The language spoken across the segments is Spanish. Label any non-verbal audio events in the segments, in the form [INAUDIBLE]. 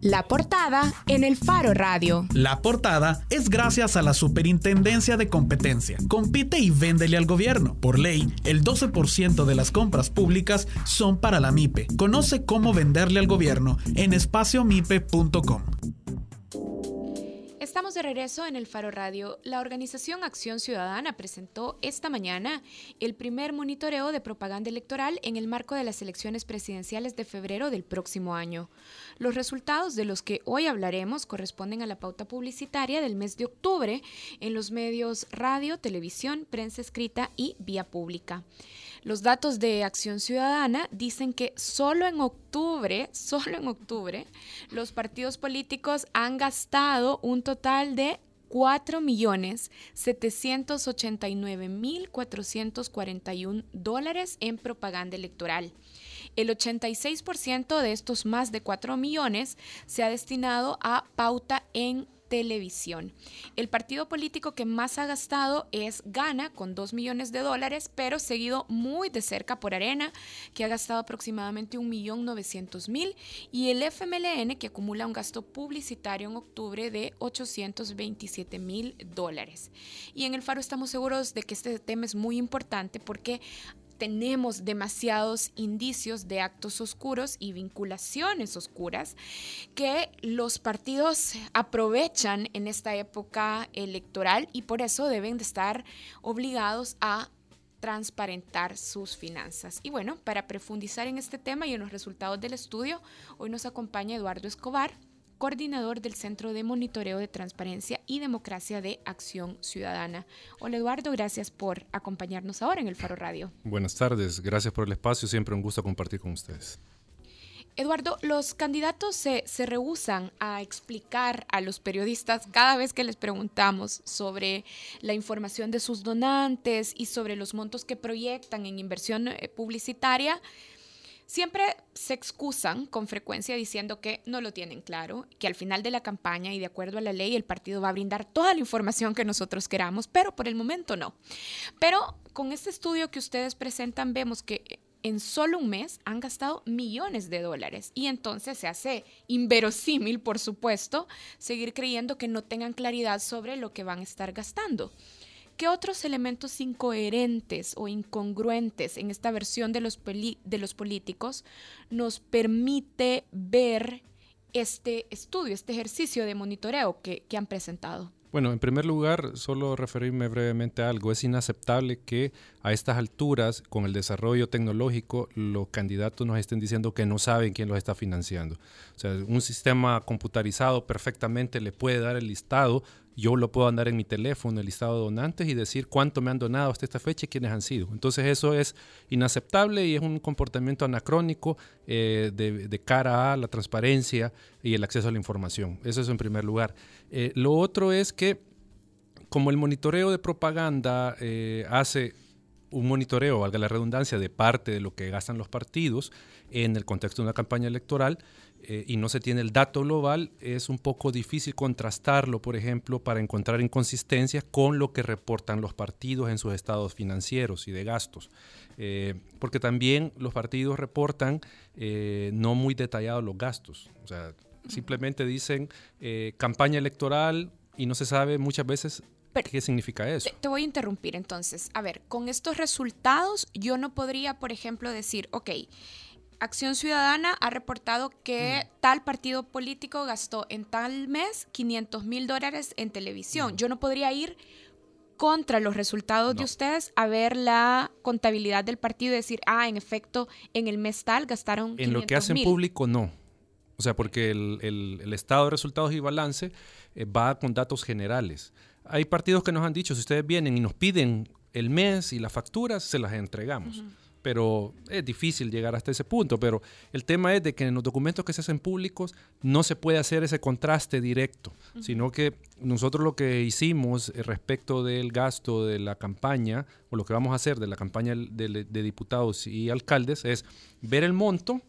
La portada en el Faro Radio. La portada es gracias a la Superintendencia de Competencia. Compite y véndele al gobierno. Por ley, el 12% de las compras públicas son para la MIPE. Conoce cómo venderle al gobierno en espaciomipe.com. Estamos de regreso en el Faro Radio. La organización Acción Ciudadana presentó esta mañana el primer monitoreo de propaganda electoral en el marco de las elecciones presidenciales de febrero del próximo año. Los resultados de los que hoy hablaremos corresponden a la pauta publicitaria del mes de octubre en los medios radio, televisión, prensa escrita y vía pública. Los datos de Acción Ciudadana dicen que solo en octubre, [LAUGHS] solo en octubre, los partidos políticos han gastado un total de 4.789.441 dólares en propaganda electoral. El 86% de estos más de 4 millones se ha destinado a pauta en televisión. El partido político que más ha gastado es Gana con 2 millones de dólares, pero seguido muy de cerca por Arena, que ha gastado aproximadamente 1.900.000 y el FMLN que acumula un gasto publicitario en octubre de 827 mil dólares. Y en el Faro estamos seguros de que este tema es muy importante porque tenemos demasiados indicios de actos oscuros y vinculaciones oscuras que los partidos aprovechan en esta época electoral y por eso deben de estar obligados a transparentar sus finanzas. Y bueno, para profundizar en este tema y en los resultados del estudio, hoy nos acompaña Eduardo Escobar, coordinador del Centro de Monitoreo de Transparencia y Democracia de Acción Ciudadana. Hola Eduardo, gracias por acompañarnos ahora en el Faro Radio. Buenas tardes, gracias por el espacio, siempre un gusto compartir con ustedes. Eduardo, los candidatos se, se rehusan a explicar a los periodistas cada vez que les preguntamos sobre la información de sus donantes y sobre los montos que proyectan en inversión eh, publicitaria Siempre se excusan con frecuencia diciendo que no lo tienen claro, que al final de la campaña y de acuerdo a la ley el partido va a brindar toda la información que nosotros queramos, pero por el momento no. Pero con este estudio que ustedes presentan vemos que en solo un mes han gastado millones de dólares y entonces se hace inverosímil, por supuesto, seguir creyendo que no tengan claridad sobre lo que van a estar gastando. ¿Qué otros elementos incoherentes o incongruentes en esta versión de los, de los políticos nos permite ver este estudio, este ejercicio de monitoreo que, que han presentado? Bueno, en primer lugar, solo referirme brevemente a algo. Es inaceptable que a estas alturas, con el desarrollo tecnológico, los candidatos nos estén diciendo que no saben quién los está financiando. O sea, un sistema computarizado perfectamente le puede dar el listado yo lo puedo andar en mi teléfono, el listado de donantes y decir cuánto me han donado hasta esta fecha y quiénes han sido. Entonces eso es inaceptable y es un comportamiento anacrónico eh, de, cara a la transparencia y el acceso a la información. Eso es en primer lugar. Eh, lo otro es que como el monitoreo de propaganda eh, hace un monitoreo, valga la redundancia, de parte de lo que gastan los partidos en el contexto de una campaña electoral, eh, y no se tiene el dato global, es un poco difícil contrastarlo, por ejemplo, para encontrar inconsistencias con lo que reportan los partidos en sus estados financieros y de gastos. Eh, porque también los partidos reportan eh, no muy detallados los gastos. O sea, simplemente dicen campaña electoral y no se sabe muchas veces ¿Qué significa eso? te, voy a interrumpir entonces. A ver, con estos resultados yo no podría, por ejemplo, decir, ok, Acción Ciudadana ha reportado que tal partido político gastó en tal mes 500 mil dólares en televisión. Yo no podría ir contra los resultados de ustedes a ver la contabilidad del partido y decir, ah, en efecto, en el mes tal gastaron. En lo que hacen público, no. O sea, porque el, estado de resultados y balance eh, va con datos generales. Hay partidos que nos han dicho, si ustedes vienen y nos piden el mes y las facturas, se las entregamos pero es difícil llegar hasta ese punto. Pero el tema es de que en los documentos que se hacen públicos no se puede hacer ese contraste directo, sino que nosotros lo que hicimos eh, respecto del gasto de la campaña, o lo que vamos a hacer de la campaña de, diputados y alcaldes, es ver el monto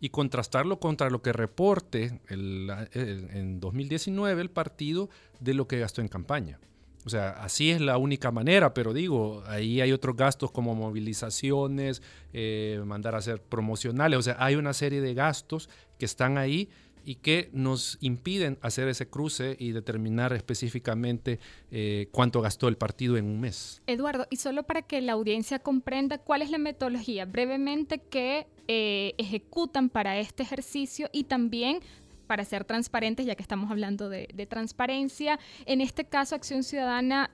y contrastarlo contra lo que reporte en 2019 el partido de lo que gastó en campaña. O sea, así es la única manera, pero digo, ahí hay otros gastos como movilizaciones, eh, mandar a hacer promocionales, o sea, hay una serie de gastos que están ahí y que nos impiden hacer ese cruce y determinar específicamente eh, cuánto gastó el partido en un mes. Eduardo, y solo para que la audiencia comprenda cuál es la metodología brevemente que eh, ejecutan para este ejercicio y también para ser transparentes, ya que estamos hablando de, transparencia, en este caso Acción Ciudadana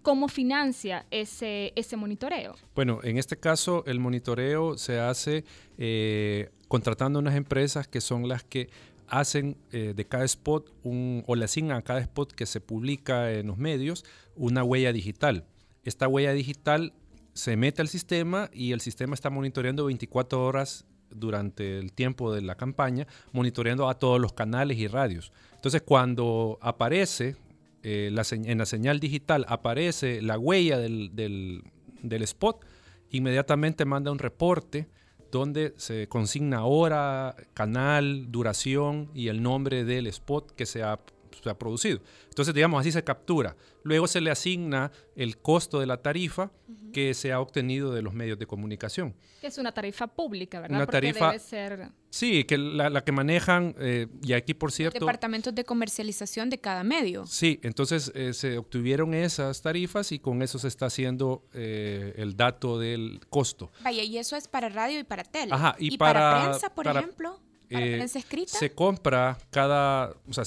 ¿Cómo financia ese, ese monitoreo? Bueno, en este caso el monitoreo se hace eh, contratando unas empresas que son las que hacen eh, de cada spot o le asignan a cada spot que se publica en los medios una huella digital. Esta huella digital se mete al sistema y el sistema está monitoreando 24 horas durante el tiempo de la campaña, monitoreando a todos los canales y radios. Entonces, cuando aparece eh, en la señal digital, aparece la huella del, del spot, inmediatamente manda un reporte donde se consigna hora, canal, duración y el nombre del spot que se ha, producido. Entonces, digamos, así se captura. Luego se le asigna el costo de la tarifa que se ha obtenido de los medios de comunicación. Es una tarifa pública, ¿verdad? Una tarifa, debe ser... Sí, que la, que manejan, eh, y aquí por cierto... Departamentos de comercialización de cada medio. Sí, entonces eh, se obtuvieron esas tarifas y con eso se está haciendo eh, el dato del costo. Vaya, y eso es para radio y para tele. Ajá, y, para, prensa, por ejemplo, para prensa escrita. Se compra cada, o sea,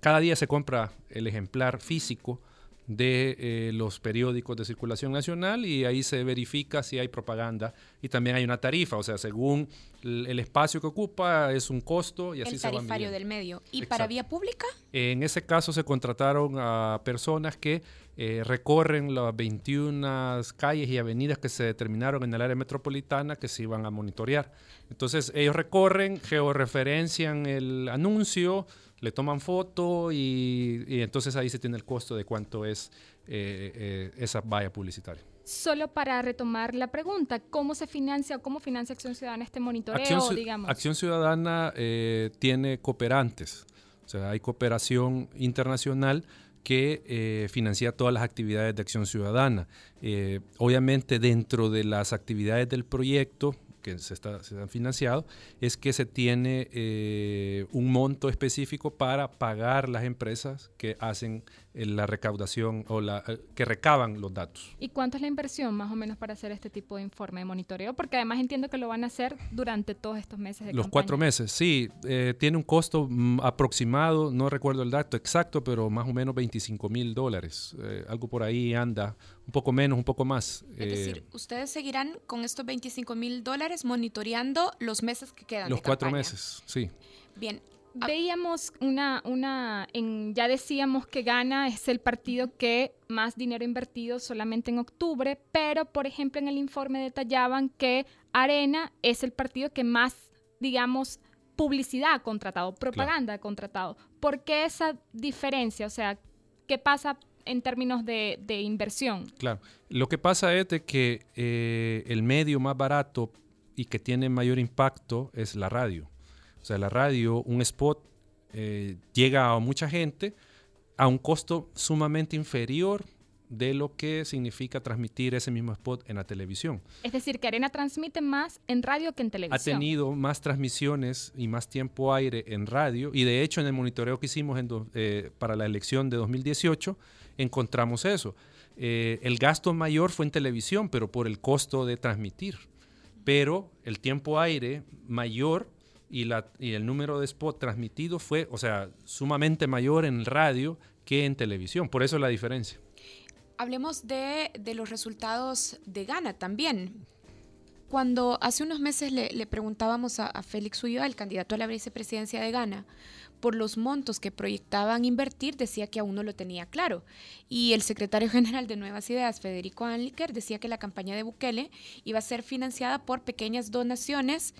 cada día se compra el ejemplar físico de eh, los periódicos de circulación nacional y ahí se verifica si hay propaganda y también hay una tarifa, o sea, según el, espacio que ocupa es un costo y así se va El tarifario del medio. ¿Y para vía pública? En ese caso se contrataron a personas que eh, recorren las 21 calles y avenidas que se determinaron en el área metropolitana que se iban a monitorear. Entonces ellos recorren, georreferencian el anuncio, le toman foto y, entonces ahí se tiene el costo de cuánto es eh, eh, esa valla publicitaria. Solo para retomar la pregunta, ¿cómo se financia o cómo financia Acción Ciudadana este monitoreo, Acción, digamos? Acción Ciudadana eh, tiene cooperantes, o sea, hay cooperación internacional que financia todas las actividades de acción ciudadana. obviamente dentro de las actividades del proyecto que se, está, se han financiado, es que se tiene eh, un monto específico para pagar las empresas que hacen la recaudación o la, eh, que recaban los datos. ¿Y cuánto es la inversión más o menos para hacer este tipo de informe de monitoreo? Porque además entiendo que lo van a hacer durante todos estos meses de Los cuatro meses, sí. tiene un costo mm, aproximado, no recuerdo el dato exacto, pero más o menos 25 mil dólares. algo por ahí anda, un poco menos, un poco más. Es decir, ustedes seguirán con estos 25 mil dólares monitoreando los meses que quedan. Los cuatro meses, sí. Bien. Ah, Veíamos una, una en, ya decíamos que Gana es el partido que más dinero invertido solamente en octubre, pero por ejemplo en el informe detallaban que Arena es el partido que más, digamos, publicidad ha contratado, propaganda ha contratado. ¿Por qué esa diferencia? O sea, ¿qué pasa en términos de, inversión? Claro, lo que pasa es de que eh, el medio más barato y que tiene mayor impacto es la radio. O sea, la radio, un spot eh, llega a mucha gente a un costo sumamente inferior de lo que significa transmitir ese mismo spot en la televisión. Es decir, que Arena transmite más en radio que en televisión. Ha tenido más transmisiones y más tiempo aire en radio y de hecho en el monitoreo que hicimos eh, para la elección de 2018 encontramos eso. Eh, el gasto mayor fue en televisión, pero por el costo de transmitir pero el tiempo aire mayor y, la, y el número de spot transmitido fue, o sea, sumamente mayor en radio que en televisión. Por eso la diferencia. Hablemos de, los resultados de Gana también. Cuando hace unos meses le, preguntábamos a, Félix Ulloa, el candidato a la vicepresidencia de Gana, por los montos que proyectaban invertir, decía que aún no lo tenía claro. Y el secretario general de Nuevas Ideas, Federico Anliker, decía que la campaña de Bukele iba a ser financiada por pequeñas donaciones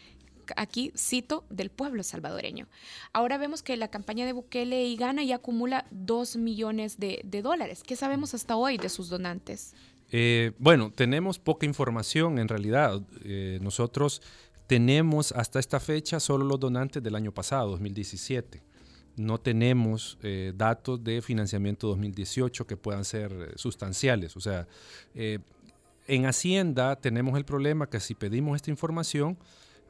aquí cito, del pueblo salvadoreño. Ahora vemos que la campaña de Bukele y Gana ya acumula 2 millones de, dólares. ¿Qué sabemos hasta hoy de sus donantes? Eh, bueno, tenemos poca información en realidad. Eh, nosotros tenemos hasta esta fecha solo los donantes del año pasado, 2017 no tenemos eh, datos de financiamiento 2018 que puedan ser sustanciales. O sea, en Hacienda tenemos el problema que si pedimos esta información,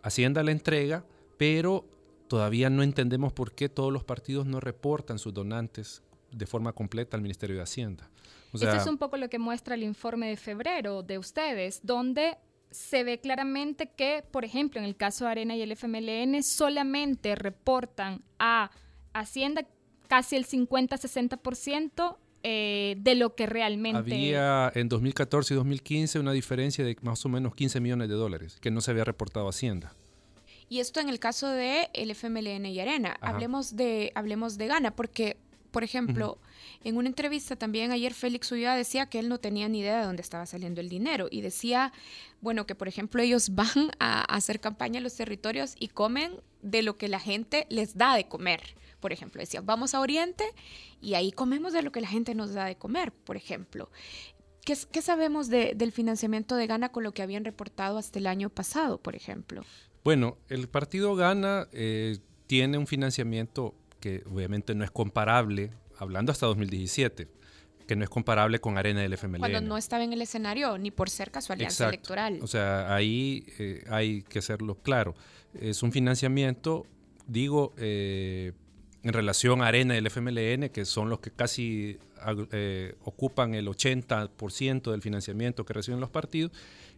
Hacienda la entrega, pero todavía no entendemos por qué todos los partidos no reportan sus donantes de forma completa al Ministerio de Hacienda. Esto es un poco lo que muestra el informe de febrero de ustedes, donde se ve claramente que, por ejemplo, en el caso de Arena y el FMLN, solamente reportan a Hacienda casi el 50-60% eh, de lo que realmente... Había en 2014 y 2015 una diferencia de más o menos 15 millones de dólares que no se había reportado a Hacienda. Y esto en el caso de el FMLN y Arena. Hablemos de, hablemos de Gana, porque, por ejemplo, en una entrevista también ayer Félix Ulloa decía que él no tenía ni idea de dónde estaba saliendo el dinero y decía, bueno, que por ejemplo ellos [LAUGHS] van a hacer campaña en los territorios y comen de lo que la gente les da de comer. Por ejemplo, decía, vamos a Oriente y ahí comemos de lo que la gente nos da de comer, por ejemplo. ¿Qué, sabemos del financiamiento de Gana con lo que habían reportado hasta el año pasado, por ejemplo? Bueno, el partido Gana eh, tiene un financiamiento que obviamente no es comparable, hablando hasta 2017, que no es comparable con Arena del FMLN. Cuando no estaba en el escenario, ni por cerca su alianza electoral. O sea, ahí eh, hay que hacerlo claro. Es un financiamiento, digo, eh, en relación a Arena del FMLN, que son los que casi ocupan el 80% del financiamiento que reciben los partidos,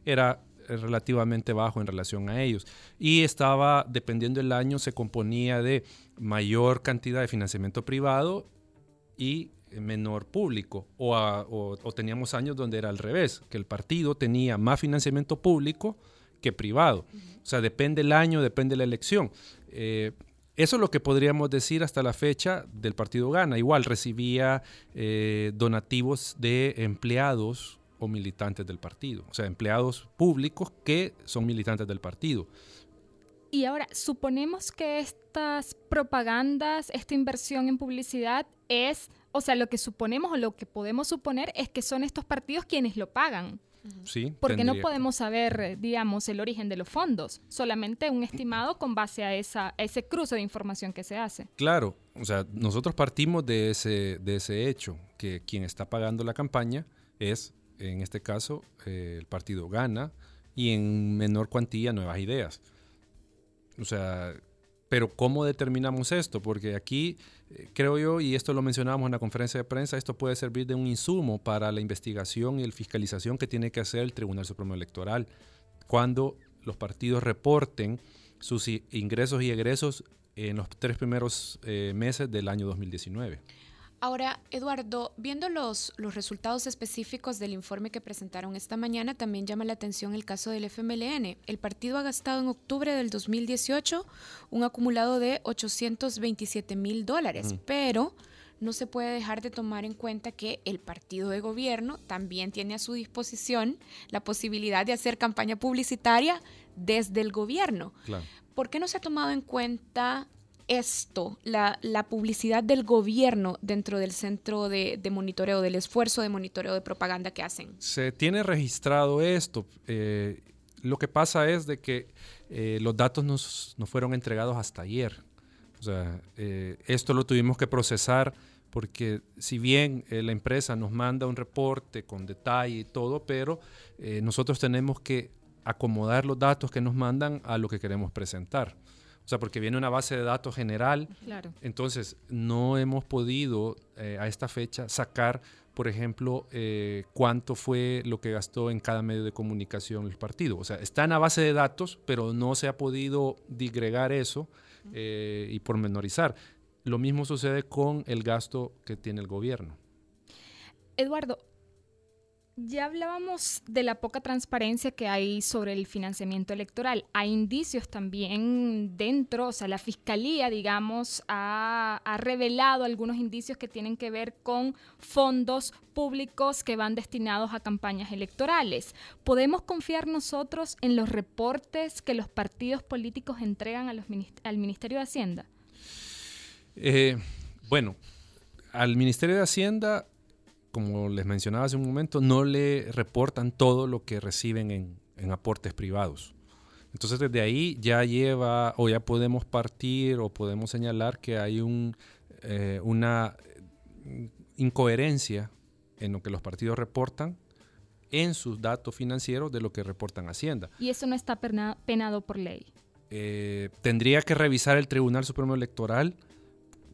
era relativamente bajo en relación a ellos. Y estaba, dependiendo del año, se componía de mayor cantidad de financiamiento privado y menor público. O, teníamos años donde era al revés, que el partido tenía más financiamiento público que privado. O sea, depende el año, depende la elección. Eh, eso es lo que podríamos decir hasta la fecha del partido Gana. Igual recibía eh, donativos de empleados militantes del partido, o sea, empleados públicos que son militantes del partido. Y ahora, suponemos que estas propagandas, esta inversión en publicidad es, o sea, lo que suponemos o lo que podemos suponer es que son estos partidos quienes lo pagan. Sí, Porque no podemos saber, digamos, el origen de los fondos, solamente un estimado con base a, esa, ese cruce de información que se hace. Claro, o sea, nosotros partimos de ese, de ese hecho, que quien está pagando la campaña es en este caso eh, el partido gana y en menor cuantía nuevas ideas. O sea, pero ¿cómo determinamos esto? Porque aquí eh, creo yo, y esto lo mencionábamos en la conferencia de prensa, esto puede servir de un insumo para la investigación y la fiscalización que tiene que hacer el Tribunal Supremo Electoral cuando los partidos reporten sus ingresos y egresos en los tres primeros eh, meses del año 2019. Ahora, Eduardo, viendo los, los resultados específicos del informe que presentaron esta mañana, también llama la atención el caso del FMLN. El partido ha gastado en octubre del 2018 un acumulado de 827 mil dólares, pero no se puede dejar de tomar en cuenta que el partido de gobierno también tiene a su disposición la posibilidad de hacer campaña publicitaria desde el gobierno. ¿Por qué no se ha tomado en cuenta esto, la, publicidad del gobierno dentro del centro de, monitoreo, del esfuerzo de monitoreo de propaganda que hacen? Se tiene registrado esto. Eh, lo que pasa es de que eh, los datos nos, fueron entregados hasta ayer. O sea, eh, esto lo tuvimos que procesar porque si bien la empresa nos manda un reporte con detalle y todo, pero nosotros tenemos que acomodar los datos que nos mandan a lo que queremos presentar. O sea, porque viene una base de datos general. Claro. Entonces, no hemos podido eh, a esta fecha sacar, por ejemplo, eh, cuánto fue lo que gastó en cada medio de comunicación el partido. O sea, está en la base de datos, pero no se ha podido digregar eso eh, y pormenorizar. Lo mismo sucede con el gasto que tiene el gobierno. Eduardo, ya hablábamos de la poca transparencia que hay sobre el financiamiento electoral. Hay indicios también dentro, o sea, la fiscalía, digamos, ha, revelado algunos indicios que tienen que ver con fondos públicos que van destinados a campañas electorales. ¿Podemos confiar nosotros en los reportes que los partidos políticos entregan al Ministerio de Hacienda? Eh, bueno, al Ministerio de Hacienda como les mencionaba hace un momento, no le reportan todo lo que reciben en, aportes privados. Entonces desde ahí ya lleva o ya podemos partir o podemos señalar que hay un, eh, una incoherencia en lo que los partidos reportan en sus datos financieros de lo que reportan Hacienda. ¿Y eso no está penado por ley? eh, tendría que revisar el Tribunal Supremo Electoral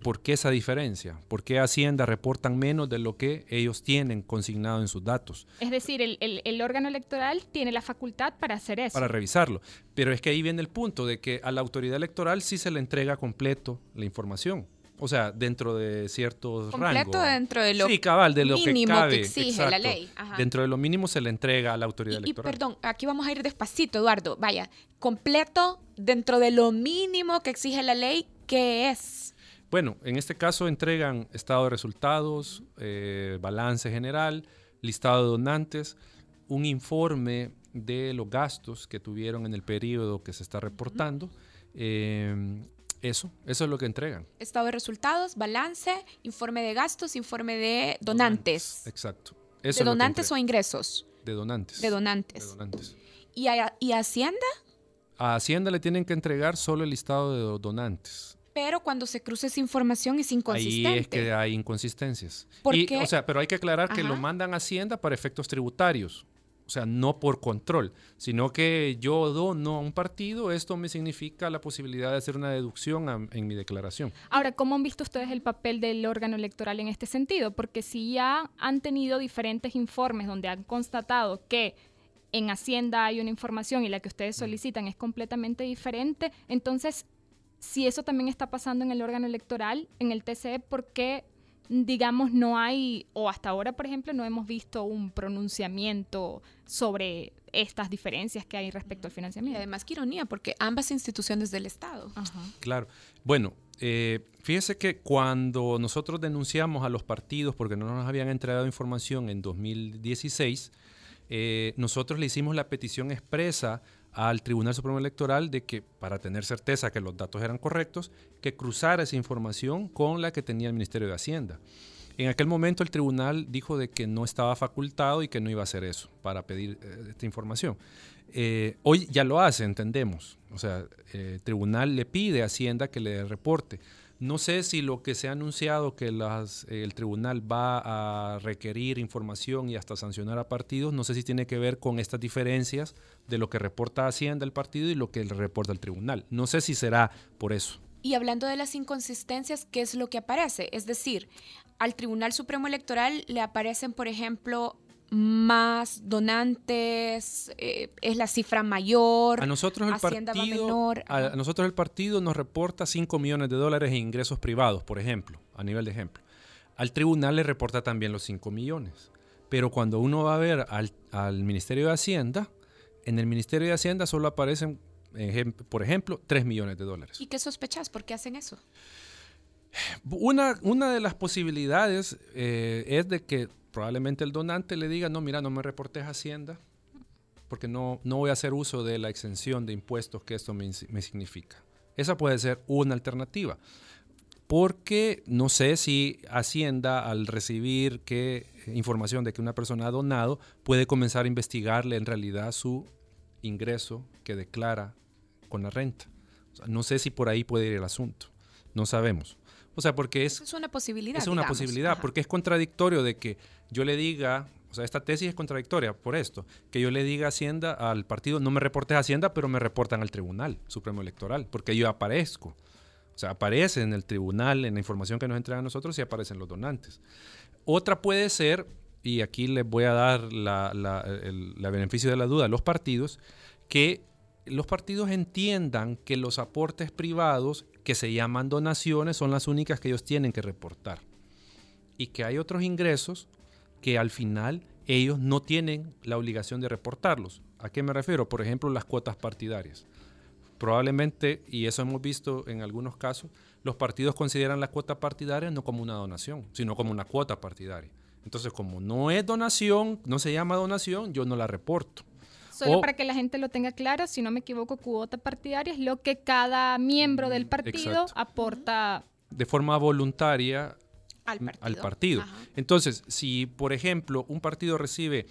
por qué esa diferencia, por qué Hacienda reportan menos de lo que ellos tienen consignado en sus datos. Es decir, el, el, órgano electoral tiene la facultad para hacer eso. Para revisarlo. Pero es que ahí viene el punto de que a la autoridad electoral sí se le entrega completo la información. O sea, dentro de ciertos Completo dentro de lo sí, cabal, de lo mínimo que, que exige la ley. Dentro de lo mínimo se le entrega a la autoridad electoral. Y perdón, aquí vamos a ir despacito, Eduardo. Vaya, completo dentro de lo mínimo que exige la ley, ¿qué es? Bueno, en este caso entregan estado de resultados, eh, balance general, listado de donantes, un informe de los gastos que tuvieron en el periodo que se está reportando. Eh, eso, eso es lo que entregan. Estado de resultados, balance, informe de gastos, informe de donantes. exacto. ¿De donantes o ingresos? De donantes. De donantes. De donantes. ¿Y, a, ¿Y Hacienda? A Hacienda le tienen que entregar solo el listado de donantes. Pero cuando se cruza esa información es inconsistente. Ahí es que hay inconsistencias. ¿Por O sea, pero hay que aclarar que lo mandan a Hacienda para efectos tributarios. O sea, no por control, sino que yo dono a un partido, esto me significa la posibilidad de hacer una deducción en mi declaración. Ahora, ¿cómo han visto ustedes el papel del órgano electoral en este sentido? Porque si ya han tenido diferentes informes donde han constatado que en Hacienda hay una información y la que ustedes solicitan es completamente diferente, entonces, si eso también está pasando en el órgano electoral, en el TCE, ¿por qué digamos, no hay, o hasta ahora, por ejemplo, no hemos visto un pronunciamiento sobre estas diferencias que hay respecto al financiamiento. Y además, qué ironía, porque ambas instituciones del Estado. Claro. Bueno, eh, fíjese que cuando nosotros denunciamos a los partidos porque no nos habían entregado información en 2016, eh, nosotros le hicimos la petición expresa al Tribunal Supremo Electoral de que, para tener certeza que los datos eran correctos, que cruzara esa información con la que tenía el Ministerio de Hacienda. En aquel momento el tribunal dijo de que no estaba facultado y que no iba a hacer eso para pedir eh, esta información. Eh, hoy ya lo hace, entendemos. O sea, eh, el tribunal le pide a Hacienda que le reporte. No sé si lo que se ha anunciado que las, el tribunal va a requerir información y hasta sancionar a partidos, no sé si tiene que ver con estas diferencias de lo que reporta Hacienda el partido y lo que reporta el tribunal. No sé si será por eso. Y hablando de las inconsistencias, ¿qué es lo que aparece? Es decir, al Tribunal Supremo Electoral le aparecen, por ejemplo, más donantes, eh, es la cifra mayor, a nosotros el partido, menor. A, nosotros el partido nos reporta 5 millones de dólares en ingresos privados, por ejemplo, a nivel de ejemplo. Al tribunal le reporta también los 5 millones. Pero cuando uno va a ver al, al Ministerio de Hacienda, en el Ministerio de Hacienda solo aparecen, por ejemplo, 3 millones de dólares. ¿Y qué sospechas? ¿Por qué hacen eso? Una, una de las posibilidades eh, es de que probablemente el donante le diga, no, mira, no me reportes Hacienda, porque no, no voy a hacer uso de la exención de impuestos que esto me, significa. Esa puede ser una alternativa. Porque no sé si Hacienda, al recibir que, información de que una persona ha donado, puede comenzar a investigarle en realidad su ingreso que declara con la renta. no sé si por ahí puede ir el asunto. No sabemos. O sea, porque es... Es una posibilidad. Es una posibilidad, porque es contradictorio de que yo le diga, o sea, esta tesis es contradictoria por esto, que yo le diga a Hacienda al partido, no me reportes a Hacienda, pero me reportan al Tribunal Supremo Electoral, porque yo aparezco. O sea, aparece en el tribunal, en la información que nos entregan a nosotros y aparecen los donantes. Otra puede ser, y aquí les voy a dar la, el beneficio de la duda a los partidos, que los partidos entiendan que los aportes privados que se llaman donaciones son las únicas que ellos tienen que reportar. Y que hay otros ingresos que al final ellos no tienen la obligación de reportarlos. ¿A qué me refiero? Por ejemplo, las cuotas partidarias. Probablemente, y eso hemos visto en algunos casos, los partidos consideran la cuota partidaria no como una donación, sino como una cuota partidaria. Entonces, como no es donación, no se llama donación, yo no la reporto. Solo para que la gente lo tenga claro, si no me equivoco, cuota partidaria es lo que cada miembro del partido aporta. De forma voluntaria al partido. Entonces, si por ejemplo un partido recibe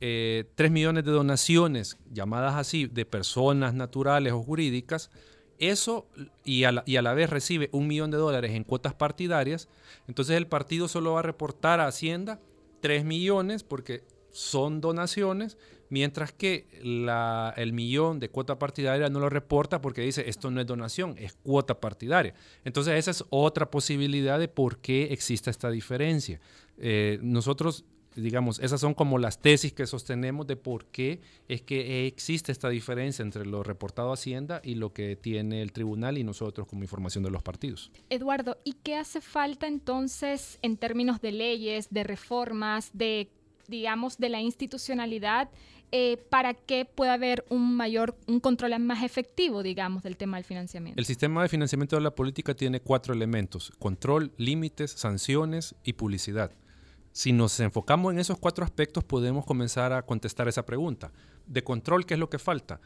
eh, 3 millones de donaciones, llamadas así, de personas naturales o jurídicas, eso y a, la, y a la vez recibe un millón de dólares en cuotas partidarias, entonces el partido solo va a reportar a Hacienda 3 millones porque son donaciones mientras que el millón de cuota partidaria no lo reporta porque dice esto no es donación, es cuota partidaria. Entonces esa es otra posibilidad de por qué existe esta diferencia. Eh, nosotros digamos, esas son como las tesis que sostenemos de por qué es que existe esta diferencia entre lo reportado a Hacienda y lo que tiene el tribunal y nosotros como información de los partidos. Eduardo, ¿y qué hace falta entonces en términos de leyes, de reformas, de, digamos, de la institucionalidad? Eh, para que pueda haber un mayor, un control más efectivo, digamos, del tema del financiamiento. El sistema de financiamiento de la política tiene cuatro elementos, control, límites, sanciones y publicidad. Si nos enfocamos en esos cuatro aspectos, podemos comenzar a contestar esa pregunta. De control, ¿qué es lo que falta?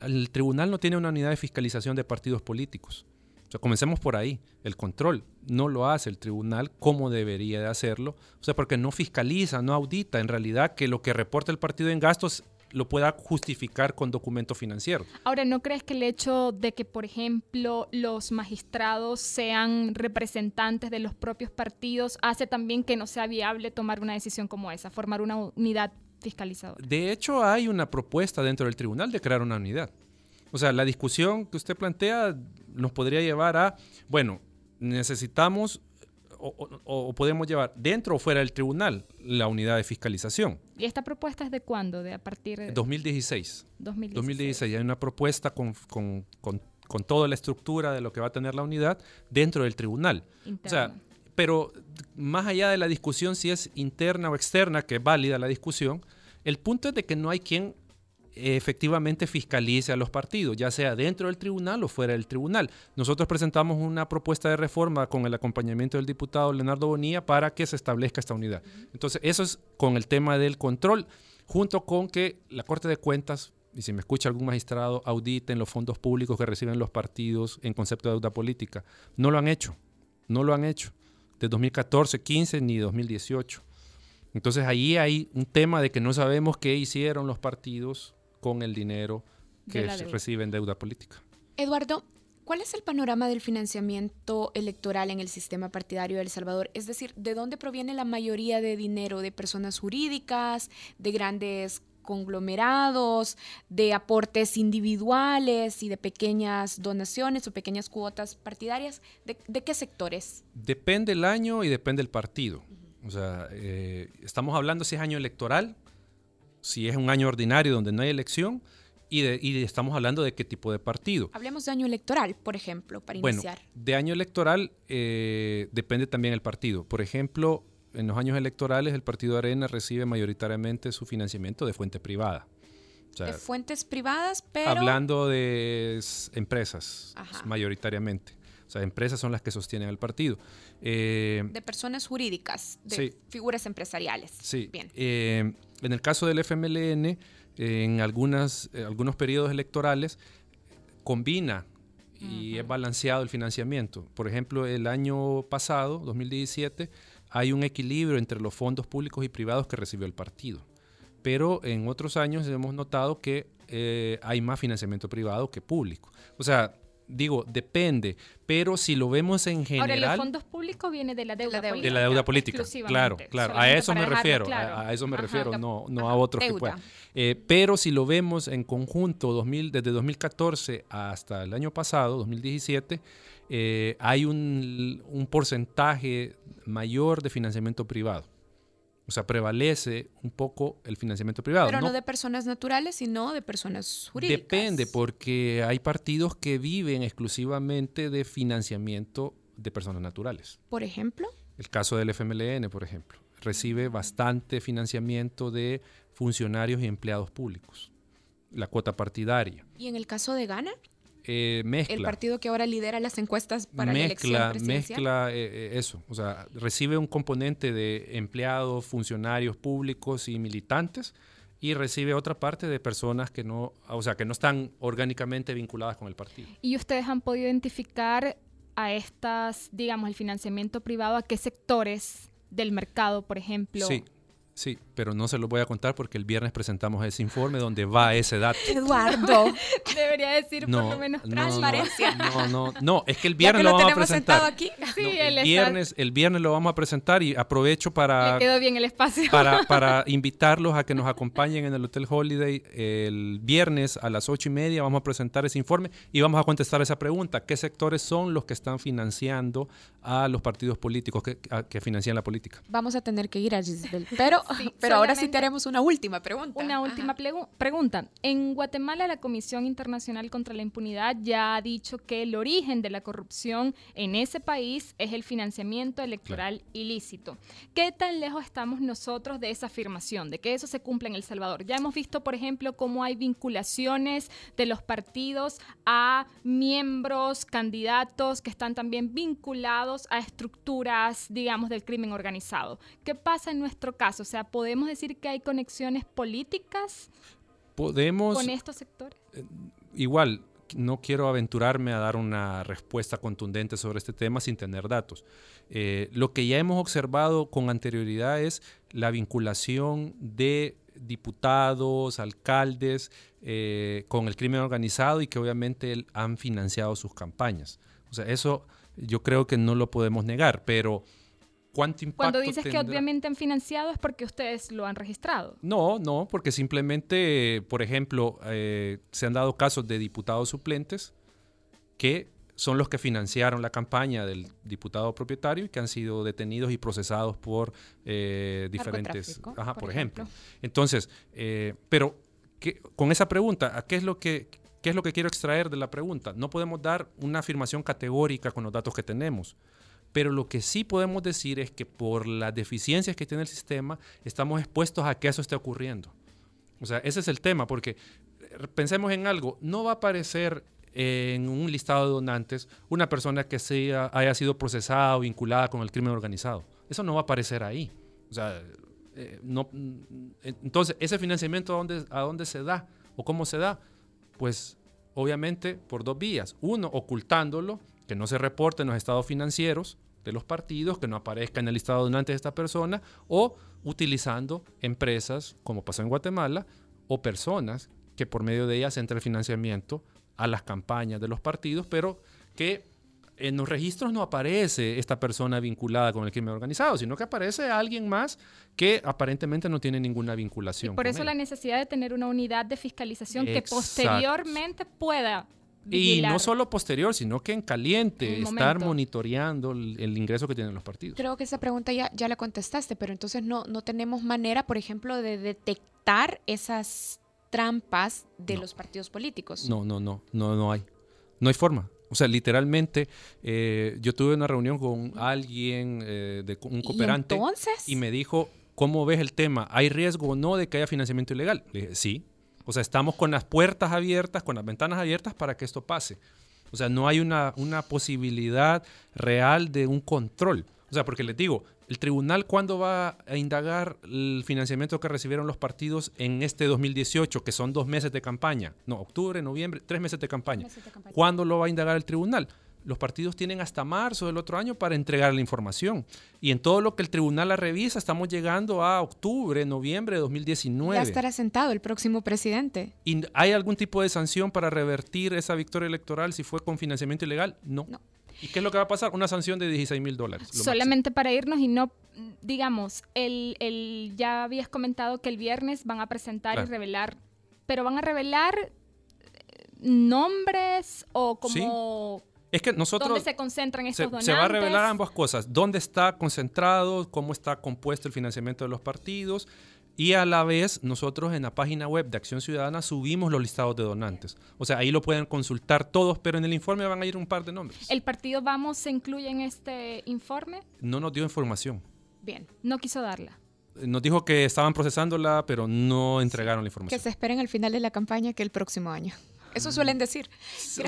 El tribunal no tiene una unidad de fiscalización de partidos políticos. Sea, comencemos por ahí. El control no lo hace el tribunal como debería de hacerlo. O sea, porque no fiscaliza, no audita en realidad que lo que reporta el partido en gastos lo pueda justificar con documento financiero. Ahora, ¿no crees que el hecho de que, por ejemplo, los magistrados sean representantes de los propios partidos hace también que no sea viable tomar una decisión como esa, formar una unidad fiscalizadora? De hecho, hay una propuesta dentro del tribunal de crear una unidad. O sea, la discusión que usted plantea nos podría llevar a, bueno, necesitamos o, podemos llevar dentro o fuera del tribunal la unidad de fiscalización. ¿Y esta propuesta es de cuándo? ¿De a partir de...? 2016. 2016. 2016. Hay una propuesta con, con, con, con, toda la estructura de lo que va a tener la unidad dentro del tribunal. O sea, pero más allá de la discusión si es interna o externa, que es válida la discusión, el punto es de que no hay quien efectivamente fiscalice a los partidos, ya sea dentro del tribunal o fuera del tribunal. Nosotros presentamos una propuesta de reforma con el acompañamiento del diputado Leonardo Bonilla para que se establezca esta unidad. Entonces, eso es con el tema del control, junto con que la Corte de Cuentas, y si me escucha algún magistrado, auditen los fondos públicos que reciben los partidos en concepto de deuda política. No lo han hecho, no lo han hecho, de 2014, 15 ni 2018. Entonces ahí hay un tema de que no sabemos qué hicieron los partidos con el dinero que reciben deuda política. Eduardo, ¿cuál es el panorama del financiamiento electoral en el sistema partidario de El Salvador? Es decir, ¿de dónde proviene la mayoría de dinero? ¿De personas jurídicas? ¿De grandes conglomerados, de aportes individuales y de pequeñas donaciones o pequeñas cuotas partidarias? ¿De, qué sectores? Depende el año y depende el partido. O sea, eh, estamos hablando si es año electoral, si es un año ordinario donde no hay elección, y, estamos hablando de qué tipo de partido. Hablemos de año electoral, por ejemplo, para bueno, iniciar. De año electoral eh, depende también el partido. Por ejemplo, en los años electorales el partido Arena recibe mayoritariamente su financiamiento de fuente privada. de fuentes privadas, pero... Hablando de empresas, mayoritariamente. O sea, empresas son las que sostienen el partido. Eh, de personas jurídicas, de figuras empresariales. Sí. Bien. Eh, en el caso del FMLN, en algunas, eh, algunos periodos electorales, combina y es balanceado el financiamiento. Por ejemplo, el año pasado, 2017, hay un equilibrio entre los fondos públicos y privados que recibió el partido. Pero en otros años hemos notado que hay más financiamiento privado que público. O sea, digo, depende, pero si lo vemos en general... Ahora, los fondos públicos viene de la deuda, política. De la deuda política, claro, claro. A eso me refiero, a, eso me refiero, no, no a otros que puedan. Eh, pero si lo vemos en conjunto, 2000, desde 2014 hasta el año pasado, 2017, eh, hay un, un porcentaje mayor de financiamiento privado. O sea, prevalece un poco el financiamiento privado. Pero no, de personas naturales, sino de personas jurídicas. Depende, porque hay partidos que viven exclusivamente de financiamiento de personas naturales. ¿Por ejemplo? El caso del FMLN, por ejemplo. Recibe bastante financiamiento de funcionarios y empleados públicos. La cuota partidaria. ¿Y en el caso de Ghana? Eh, mezcla. El partido que ahora lidera las encuestas para la elección presidencial. Mezcla eh, eh, eso, o sea, recibe un componente de empleados, funcionarios públicos y militantes y recibe otra parte de personas que no, o sea, que no están orgánicamente vinculadas con el partido. ¿Y ustedes han podido identificar a estas, digamos, el financiamiento privado, a qué sectores del mercado, por ejemplo? Sí, Sí, pero no se lo voy a contar porque el viernes presentamos ese informe donde va ese dato. [LAUGHS] Eduardo. [LAUGHS] Debería decir por lo menos transparencia. No, no, no, es que el viernes lo, vamos a presentar. Aquí. Sí, el, viernes, el viernes lo vamos a presentar y aprovecho para... Le quedó bien el espacio. Para, [LAUGHS] para invitarlos a que nos acompañen en el Hotel Holiday el viernes a las ocho y media. Vamos a presentar ese informe y vamos a contestar esa pregunta. ¿Qué sectores son los que están financiando a los partidos políticos que, que financian la política? Vamos a tener que ir a Gisbel, pero [LAUGHS] pero ahora sí te haremos una última pregunta. Una última pregunta. En Guatemala, la Comisión Internacional contra la Impunidad ya ha dicho que el origen de la corrupción en ese país es el financiamiento electoral ilícito. ¿Qué tan lejos estamos nosotros de esa afirmación, de que eso se cumple en El Salvador? Ya hemos visto, por ejemplo, cómo hay vinculaciones de los partidos a miembros, candidatos que están también vinculados a estructuras, digamos, del crimen organizado. ¿Qué pasa en nuestro caso? Sea, ¿podemos decir que hay conexiones políticas Podemos, con estos sectores? Eh, igual, no quiero aventurarme a dar una respuesta contundente sobre este tema sin tener datos. Eh, lo que ya hemos observado con anterioridad es la vinculación de diputados, alcaldes eh, con el crimen organizado y que obviamente han financiado sus campañas. O sea, eso yo creo que no lo podemos negar, pero cuando dices que obviamente han financiado es porque ustedes lo han registrado. No, no, porque simplemente, por ejemplo, eh, se han dado casos de diputados suplentes que son los que financiaron la campaña del diputado propietario y que han sido detenidos y procesados por eh, diferentes, ajá, por, ejemplo. Entonces, eh, pero con esa pregunta, ¿qué es lo que qué es lo que quiero extraer de la pregunta? No podemos dar una afirmación categórica con los datos que tenemos. Pero lo que sí podemos decir es que por las deficiencias que tiene el sistema, estamos expuestos a que eso esté ocurriendo. O sea, ese es el tema, porque eh, pensemos en algo, no va a aparecer en un listado de donantes una persona que sea, haya sido procesada o vinculada con el crimen organizado. Eso no va a aparecer ahí. O sea, eh, no, mm, entonces, ¿ese financiamiento a dónde, a dónde se da o cómo se da? Pues obviamente por dos vías. Uno, ocultándolo, que no se reporte en los estados financieros, de los partidos, que no aparezca en el listado de donantes de esta persona, o utilizando empresas, como pasó en Guatemala, o personas que por medio de ellas entra el financiamiento a las campañas de los partidos, pero que en los registros no aparece esta persona vinculada con el crimen organizado, sino que aparece alguien más que aparentemente no tiene ninguna vinculación. por eso la necesidad de tener una unidad de fiscalización que posteriormente pueda y no solo posterior, sino que en caliente, estar monitoreando el, ingreso que tienen los partidos. Creo que esa pregunta ya, ya la contestaste, pero entonces no, no tenemos manera, por ejemplo, de detectar esas trampas de los partidos políticos. No, no, no, no, no hay. No hay forma. O sea, literalmente, eh, yo tuve una reunión con alguien, eh, de un cooperante, ¿Y, me dijo, ¿cómo ves el tema? ¿Hay riesgo o no de que haya financiamiento ilegal? Le dije, sí, o sea, estamos con las puertas abiertas, con las ventanas abiertas para que esto pase. O sea, no hay una, una posibilidad real de un control. O sea, porque les digo, el tribunal cuándo va a indagar el financiamiento que recibieron los partidos en este 2018, que son dos meses de campaña. No, octubre, noviembre, tres meses de campaña. Meses de campaña. ¿Cuándo lo va a indagar el tribunal? Los partidos tienen hasta marzo del otro año para entregar la información. Y en todo lo que el tribunal la revisa, estamos llegando a octubre, noviembre de 2019. Ya estará sentado el próximo presidente. ¿Y hay algún tipo de sanción para revertir esa victoria electoral si fue con financiamiento ilegal? No. ¿Y qué es lo que va a pasar? Una sanción de 16 mil dólares. Solamente para irnos y no, digamos, el, el, ya habías comentado que el viernes van a presentar y revelar, pero van a revelar eh, nombres o como... Es que nosotros... ¿Dónde se concentran estos donantes? Se va a revelar ambas cosas. ¿Dónde está concentrado? ¿Cómo está compuesto el financiamiento de los partidos? Y a la vez, nosotros en la página web de Acción Ciudadana subimos los listados de donantes. O sea, ahí lo pueden consultar todos, pero en el informe van a ir un par de nombres. ¿El partido Vamos se incluye en este informe? No nos dio información. Bien, no quiso darla. Nos dijo que estaban procesándola, pero no entregaron la información. Que se esperen al final de la campaña que el próximo año. Eso suelen decir. Sí,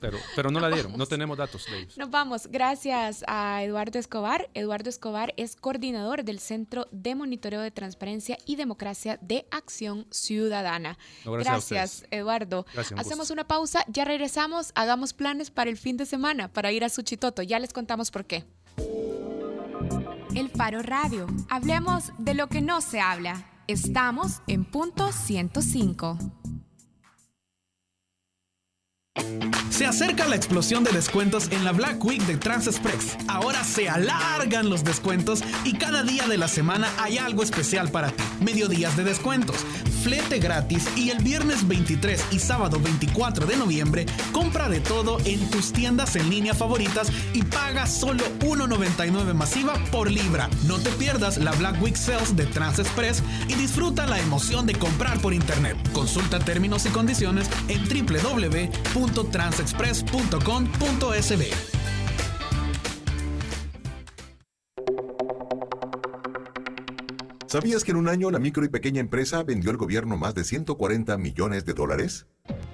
pero, pero no la dieron, no tenemos datos de ellos. Nos vamos. Gracias a Eduardo Escobar. Eduardo Escobar es coordinador del Centro de Monitoreo de Transparencia y Democracia de Acción Ciudadana. gracias, Eduardo. Hacemos una pausa, ya regresamos, hagamos planes para el fin de semana, para ir a Suchitoto. Ya les contamos por qué. El Faro Radio. Hablemos de lo que no se habla. Estamos en punto 105. Se acerca la explosión de descuentos en la Black Week de TransExpress. Ahora se alargan los descuentos y cada día de la semana hay algo especial para ti. Mediodías de descuentos, flete gratis y el viernes 23 y sábado 24 de noviembre compra de todo en tus tiendas en línea favoritas y paga solo 1.99 masiva por libra. No te pierdas la Black Week Sales de TransExpress y disfruta la emoción de comprar por internet. Consulta términos y condiciones en www.transexpress.com.sb. ¿Sabías que en un año la micro y pequeña empresa vendió al gobierno más de 140 millones de dólares?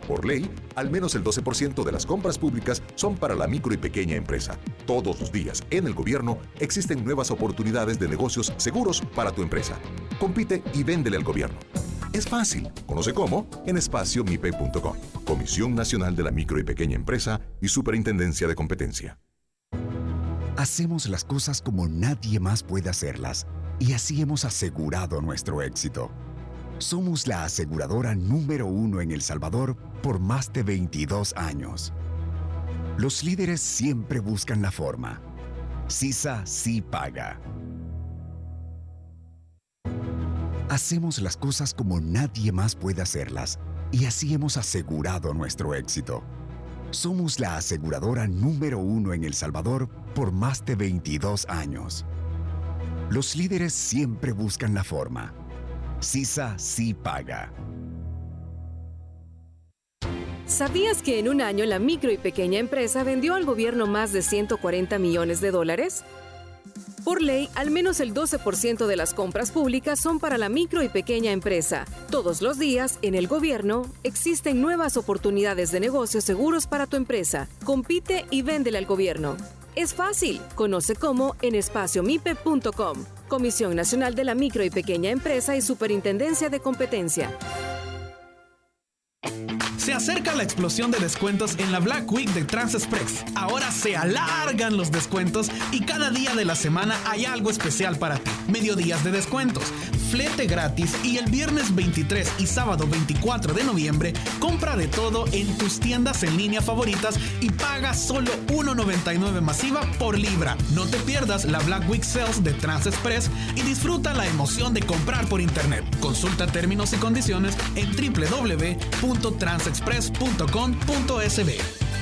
Por ley, al menos el 12% de las compras públicas son para la micro y pequeña empresa. Todos los días, en el gobierno, existen nuevas oportunidades de negocios seguros para tu empresa. Compite y véndele al gobierno. Es fácil. Conoce cómo en espaciomipe.com. Comisión Nacional de la Micro y Pequeña Empresa y Superintendencia de Competencia. Hacemos las cosas como nadie más puede hacerlas y así hemos asegurado nuestro éxito. Somos la aseguradora número uno en El Salvador por más de 22 años. Los líderes siempre buscan la forma. CISA sí paga. Hacemos las cosas como nadie más puede hacerlas y así hemos asegurado nuestro éxito. Somos la aseguradora número uno en El Salvador por más de 22 años. Los líderes siempre buscan la forma. CISA sí paga. ¿Sabías que en un año la micro y pequeña empresa vendió al gobierno más de 140 millones de dólares? Por ley, al menos el 12% de las compras públicas son para la micro y pequeña empresa. Todos los días, en el gobierno, existen nuevas oportunidades de negocios seguros para tu empresa. Compite y véndele al gobierno. Es fácil. Conoce cómo en espaciomipe.com. Comisión Nacional de la Micro y Pequeña Empresa y Superintendencia de Competencia. Se acerca la explosión de descuentos en la Black Week de TransExpress. Ahora se alargan los descuentos y cada día de la semana hay algo especial para ti. Mediodías de descuentos, flete gratis y el viernes 23 y sábado 24 de noviembre compra de todo en tus tiendas en línea favoritas y paga solo 1.99 masiva por libra. No te pierdas la Black Week Sales de TransExpress y disfruta la emoción de comprar por internet. Consulta términos y condiciones en www.transexpress.com.sb.